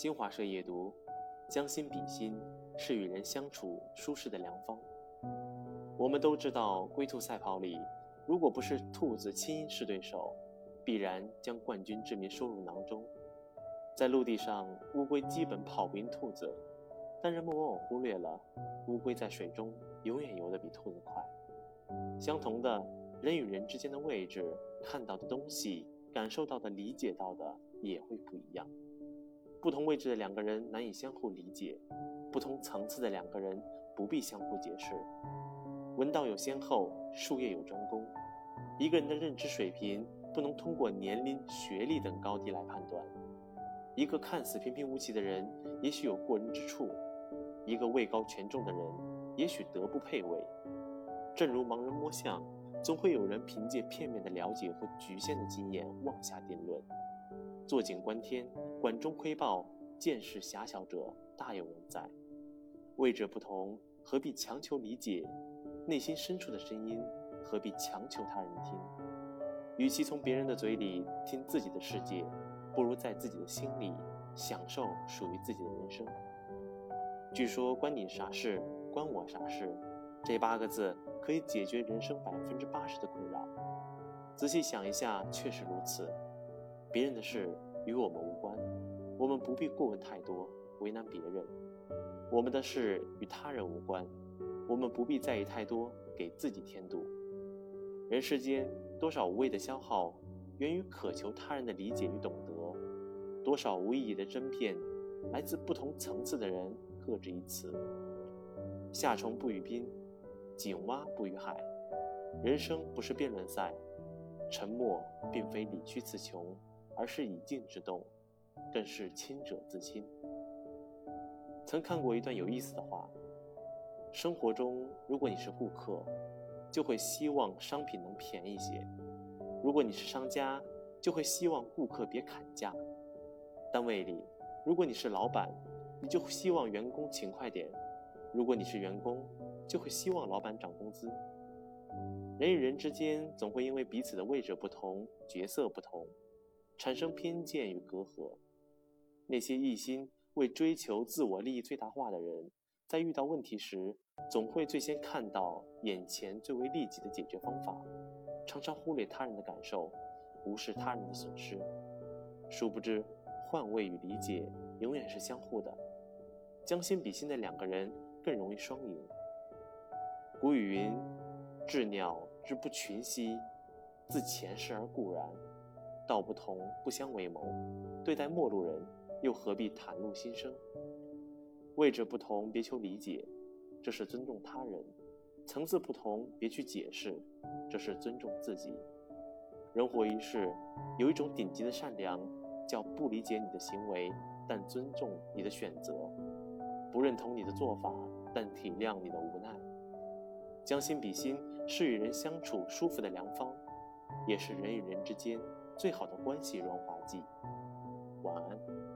新华社夜读：将心比心是与人相处舒适的良方。我们都知道，龟兔赛跑里，如果不是兔子亲是对手，必然将冠军之名收入囊中。在陆地上，乌龟基本跑不赢兔子，但人们往往忽略了，乌龟在水中永远游得比兔子快。相同的，人与人之间的位置，看到的东西，感受到的、理解到的也会不一样。不同位置的两个人难以相互理解，不同层次的两个人不必相互解释。文道有先后，术业有专攻。一个人的认知水平不能通过年龄、学历等高低来判断。一个看似平平无奇的人，也许有过人之处；一个位高权重的人，也许德不配位。正如盲人摸象，总会有人凭借片面的了解和局限的经验妄下定论。坐井观天，管中窥豹，见识狭小者大有人在。位置不同，何必强求理解？内心深处的声音，何必强求他人听？与其从别人的嘴里听自己的世界，不如在自己的心里享受属于自己的人生。据说“关你啥事，关我啥事”这八个字可以解决人生百分之八十的困扰。仔细想一下，确实如此。别人的事与我们无关，我们不必过问太多，为难别人；我们的事与他人无关。我们不必在意太多，给自己添堵。人世间多少无谓的消耗，源于渴求他人的理解与懂得；多少无意义的争辩，来自不同层次的人各执一词。夏虫不语冰，井蛙不语海。人生不是辩论赛，沉默并非理屈词穷，而是以静制动，更是清者自清。曾看过一段有意思的话。生活中，如果你是顾客，就会希望商品能便宜些；如果你是商家，就会希望顾客别砍价。单位里，如果你是老板，你就希望员工勤快点；如果你是员工，就会希望老板涨工资。人与人之间，总会因为彼此的位置不同、角色不同，产生偏见与隔阂。那些一心为追求自我利益最大化的人。在遇到问题时，总会最先看到眼前最为利己的解决方法，常常忽略他人的感受，无视他人的损失。殊不知，换位与理解永远是相互的。将心比心的两个人更容易双赢。古语云：“鸷鸟之不群兮，自前世而固然。”道不同不相为谋，对待陌路人，又何必袒露心声？位置不同，别求理解，这是尊重他人；层次不同，别去解释，这是尊重自己。人活一世，有一种顶级的善良，叫不理解你的行为，但尊重你的选择；不认同你的做法，但体谅你的无奈。将心比心是与人相处舒服的良方，也是人与人之间最好的关系润滑剂。晚安。